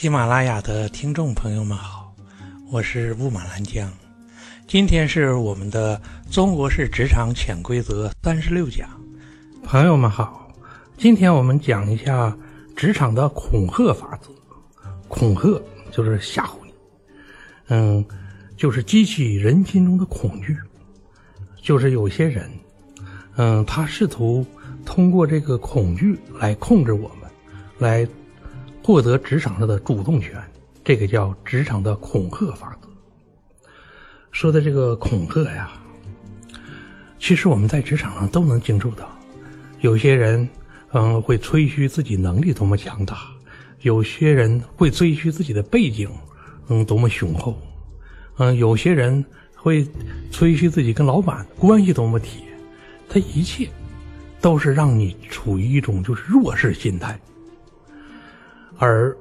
喜马拉雅的听众朋友们好，我是雾满兰江。今天是我们的中国式职场潜规则三十六讲。朋友们好，今天我们讲一下职场的恐吓法则。恐吓就是吓唬你，嗯，就是激起人心中的恐惧。就是有些人，嗯，他试图通过这个恐惧来控制我们，来。获得职场上的主动权，这个叫职场的恐吓法则。说的这个恐吓呀，其实我们在职场上都能经受到。有些人，嗯，会吹嘘自己能力多么强大；有些人会吹嘘自己的背景，嗯，多么雄厚；嗯，有些人会吹嘘自己跟老板关系多么铁。他一切都是让你处于一种就是弱势心态。而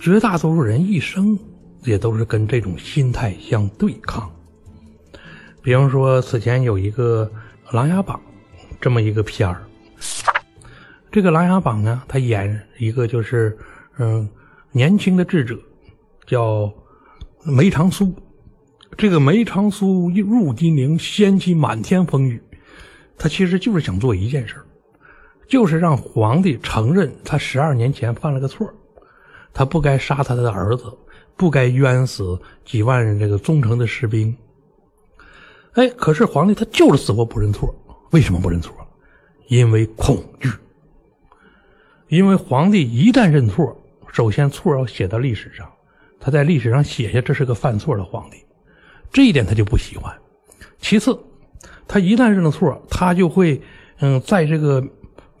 绝大多数人一生也都是跟这种心态相对抗。比方说，此前有一个《琅琊榜》这么一个片儿，这个《琅琊榜》呢，他演一个就是嗯年轻的智者，叫梅长苏。这个梅长苏一入金陵，掀起满天风雨，他其实就是想做一件事儿。就是让皇帝承认他十二年前犯了个错，他不该杀他的儿子，不该冤死几万人这个忠诚的士兵。哎，可是皇帝他就是死活不认错，为什么不认错？因为恐惧。因为皇帝一旦认错，首先错要写到历史上，他在历史上写下这是个犯错的皇帝，这一点他就不喜欢。其次，他一旦认了错，他就会嗯，在这个。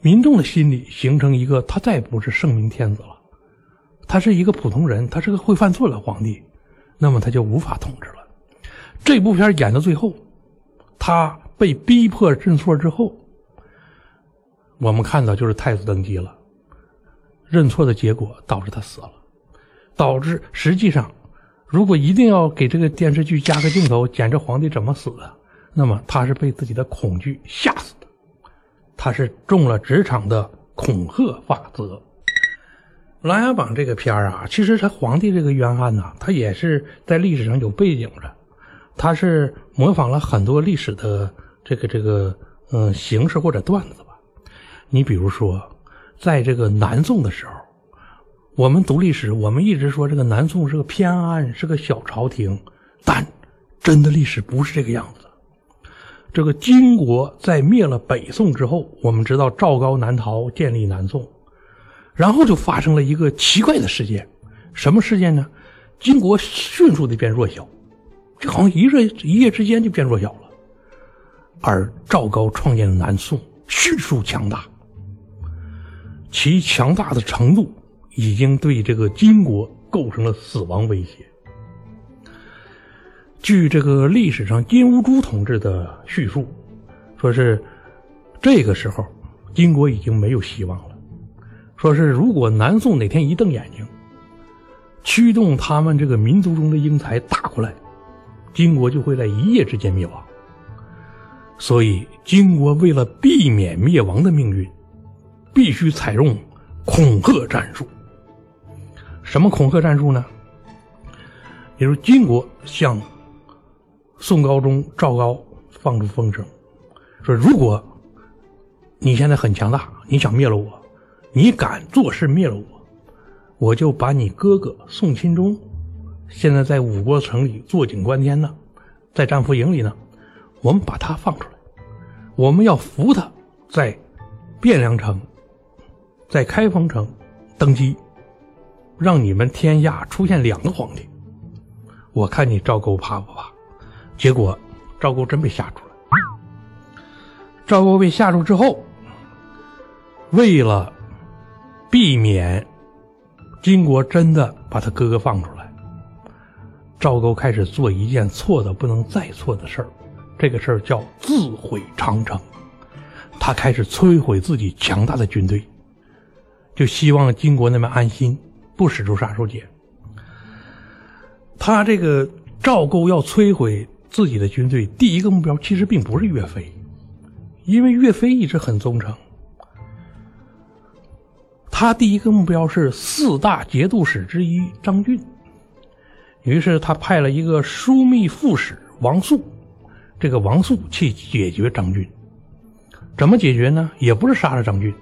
民众的心里形成一个，他再不是圣明天子了，他是一个普通人，他是个会犯错的皇帝，那么他就无法统治了。这部片演到最后，他被逼迫认错之后，我们看到就是太子登基了，认错的结果导致他死了，导致实际上，如果一定要给这个电视剧加个镜头，讲这皇帝怎么死的，那么他是被自己的恐惧吓死。他是中了职场的恐吓法则，《琅琊榜》这个片儿啊，其实他皇帝这个冤案呢，他也是在历史上有背景的，他是模仿了很多历史的这个这个嗯形式或者段子吧。你比如说，在这个南宋的时候，我们读历史，我们一直说这个南宋是个偏安，是个小朝廷，但真的历史不是这个样子。这个金国在灭了北宋之后，我们知道赵高南逃，建立南宋，然后就发生了一个奇怪的事件，什么事件呢？金国迅速的变弱小，这好像一日一夜之间就变弱小了，而赵高创建的南宋迅速强大，其强大的程度已经对这个金国构成了死亡威胁。据这个历史上金兀术同志的叙述，说是这个时候金国已经没有希望了。说是如果南宋哪天一瞪眼睛，驱动他们这个民族中的英才打过来，金国就会在一夜之间灭亡。所以金国为了避免灭亡的命运，必须采用恐吓战术。什么恐吓战术呢？比如金国向宋高宗赵高放出风声，说：“如果你现在很强大，你想灭了我，你敢做事灭了我，我就把你哥哥宋钦宗，现在在五国城里坐井观天呢，在战俘营里呢，我们把他放出来，我们要扶他在汴梁城、在开封城登基，让你们天下出现两个皇帝，我看你赵构怕不怕？”结果，赵构真被吓住了。赵构被吓住之后，为了避免金国真的把他哥哥放出来，赵构开始做一件错的不能再错的事儿。这个事儿叫自毁长城。他开始摧毁自己强大的军队，就希望金国那边安心，不使出杀手锏。他这个赵构要摧毁。自己的军队第一个目标其实并不是岳飞，因为岳飞一直很忠诚。他第一个目标是四大节度使之一张俊，于是他派了一个枢密副使王肃，这个王肃去解决张俊。怎么解决呢？也不是杀了张俊，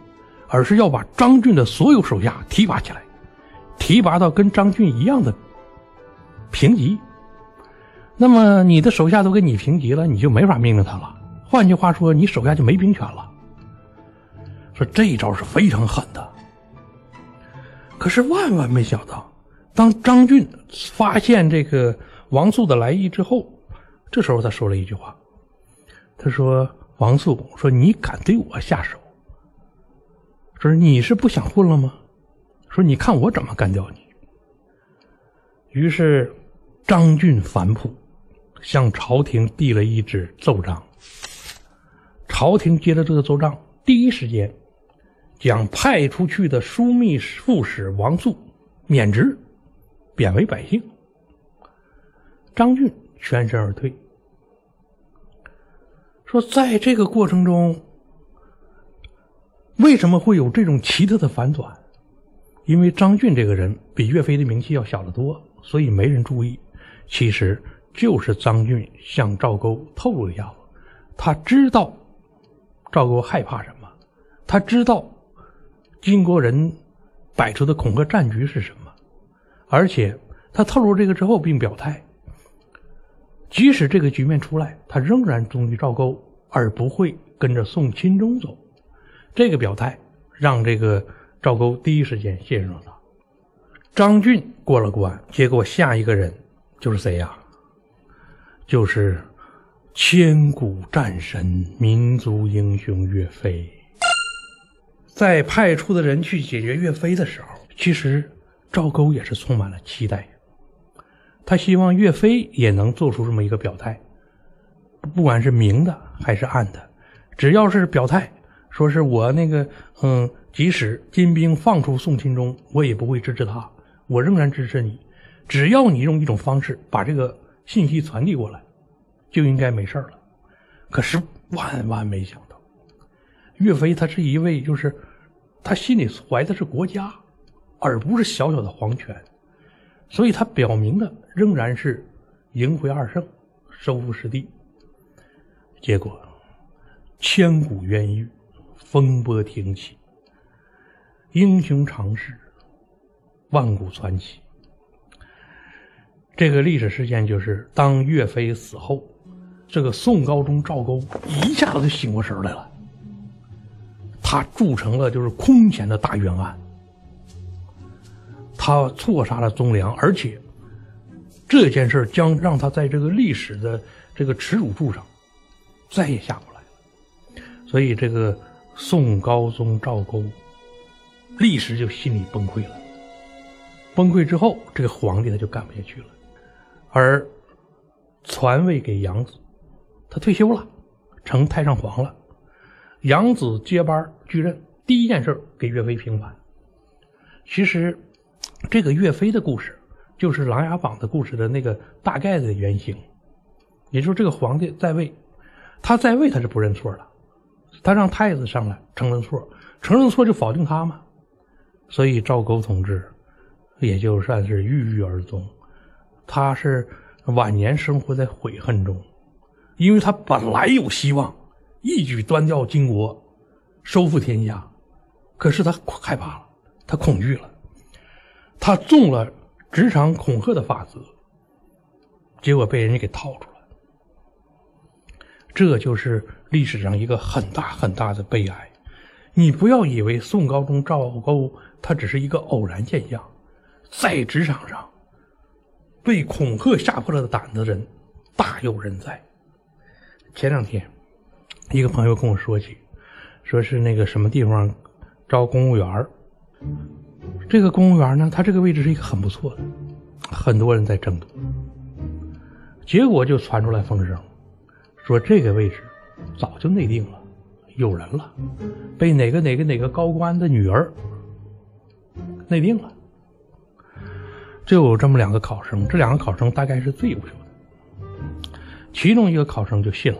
而是要把张俊的所有手下提拔起来，提拔到跟张俊一样的平级。那么你的手下都跟你平级了，你就没法命令他了。换句话说，你手下就没兵权了。说这一招是非常狠的。可是万万没想到，当张俊发现这个王素的来意之后，这时候他说了一句话，他说。王素说：“你敢对我下手？说你是不想混了吗？说你看我怎么干掉你。”于是张俊反扑，向朝廷递了一纸奏章。朝廷接了这个奏章，第一时间将派出去的枢密副使王肃免职，贬为百姓。张俊全身而退。说，在这个过程中，为什么会有这种奇特的反转？因为张俊这个人比岳飞的名气要小得多，所以没人注意。其实就是张俊向赵构透露一下子，他知道赵构害怕什么，他知道金国人摆出的恐吓战局是什么，而且他透露这个之后，并表态。即使这个局面出来，他仍然忠于赵构，而不会跟着宋钦宗走。这个表态让这个赵构第一时间信任了他。张俊过了关，结果下一个人就是谁呀？就是千古战神、民族英雄岳飞。在派出的人去解决岳飞的时候，其实赵构也是充满了期待。他希望岳飞也能做出这么一个表态，不管是明的还是暗的，只要是表态，说是我那个，嗯，即使金兵放出宋钦宗，我也不会支持他，我仍然支持你，只要你用一种方式把这个信息传递过来，就应该没事了。可是万万没想到，岳飞他是一位，就是他心里怀的是国家，而不是小小的皇权。所以他表明的仍然是迎回二圣，收复失地。结果千古冤狱，风波停起，英雄常事，万古传奇。这个历史事件就是，当岳飞死后，这个宋高宗赵构一下子就醒过神来了，他铸成了就是空前的大冤案。他错杀了宗良，而且这件事将让他在这个历史的这个耻辱柱上再也下不来了。所以，这个宋高宗赵构立时就心里崩溃了。崩溃之后，这个皇帝他就干不下去了，而传位给养子，他退休了，成太上皇了。养子接班继任，第一件事给岳飞平反。其实。这个岳飞的故事，就是《琅琊榜》的故事的那个大概的原型。也就是这个皇帝在位，他在位他是不认错的，他让太子上来承认错，承认错就否定他嘛。所以赵构同志也就算是郁郁而终，他是晚年生活在悔恨中，因为他本来有希望一举端掉金国，收复天下，可是他害怕了，他恐惧了。他中了职场恐吓的法则，结果被人家给套住了。这就是历史上一个很大很大的悲哀。你不要以为宋高宗赵构他只是一个偶然现象，在职场上被恐吓吓破了胆子的人大有人在。前两天，一个朋友跟我说起，说是那个什么地方招公务员这个公务员呢，他这个位置是一个很不错的，很多人在争夺。结果就传出来风声，说这个位置早就内定了，有人了，被哪个哪个哪个高官的女儿内定了。就有这么两个考生，这两个考生大概是最优秀的。其中一个考生就信了，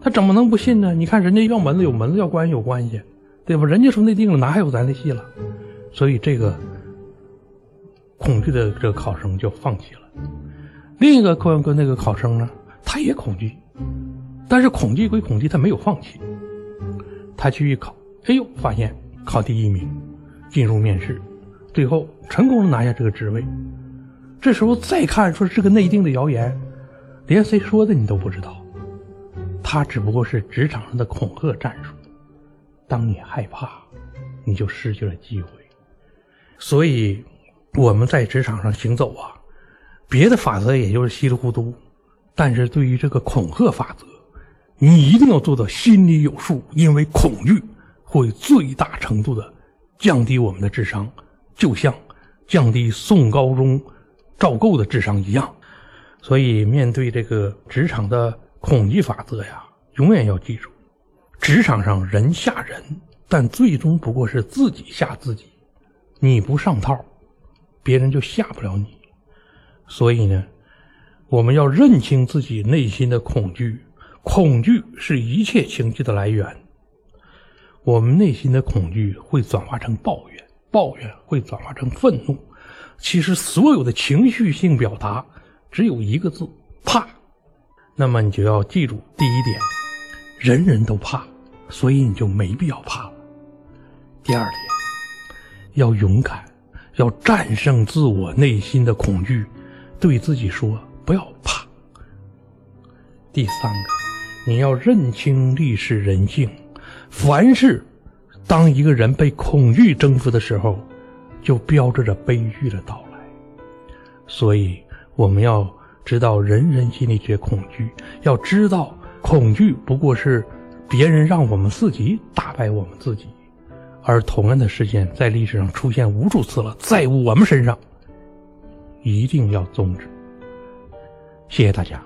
他怎么能不信呢？你看人家要门子有门子，要关系有关系，对吧？人家说内定了，哪还有咱的戏了？所以这个恐惧的这个考生就放弃了。另一个跟跟那个考生呢，他也恐惧，但是恐惧归恐惧，他没有放弃。他去一考，哎呦，发现考第一名，进入面试，最后成功的拿下这个职位。这时候再看说是个内定的谣言，连谁说的你都不知道，他只不过是职场上的恐吓战术。当你害怕，你就失去了机会。所以我们在职场上行走啊，别的法则也就是稀里糊涂，但是对于这个恐吓法则，你一定要做到心里有数，因为恐惧会最大程度的降低我们的智商，就像降低宋高宗。赵构的智商一样，所以面对这个职场的恐惧法则呀，永远要记住：职场上人吓人，但最终不过是自己吓自己。你不上套，别人就吓不了你。所以呢，我们要认清自己内心的恐惧，恐惧是一切情绪的来源。我们内心的恐惧会转化成抱怨，抱怨会转化成愤怒。其实，所有的情绪性表达只有一个字：怕。那么，你就要记住第一点：人人都怕，所以你就没必要怕了。第二点，要勇敢，要战胜自我内心的恐惧，对自己说不要怕。第三个，你要认清历史人性，凡是当一个人被恐惧征服的时候。就标志着悲剧的到来，所以我们要知道，人人心里觉恐惧，要知道恐惧不过是别人让我们自己打败我们自己，而同样的事件在历史上出现无数次了，在我们身上一定要终止。谢谢大家。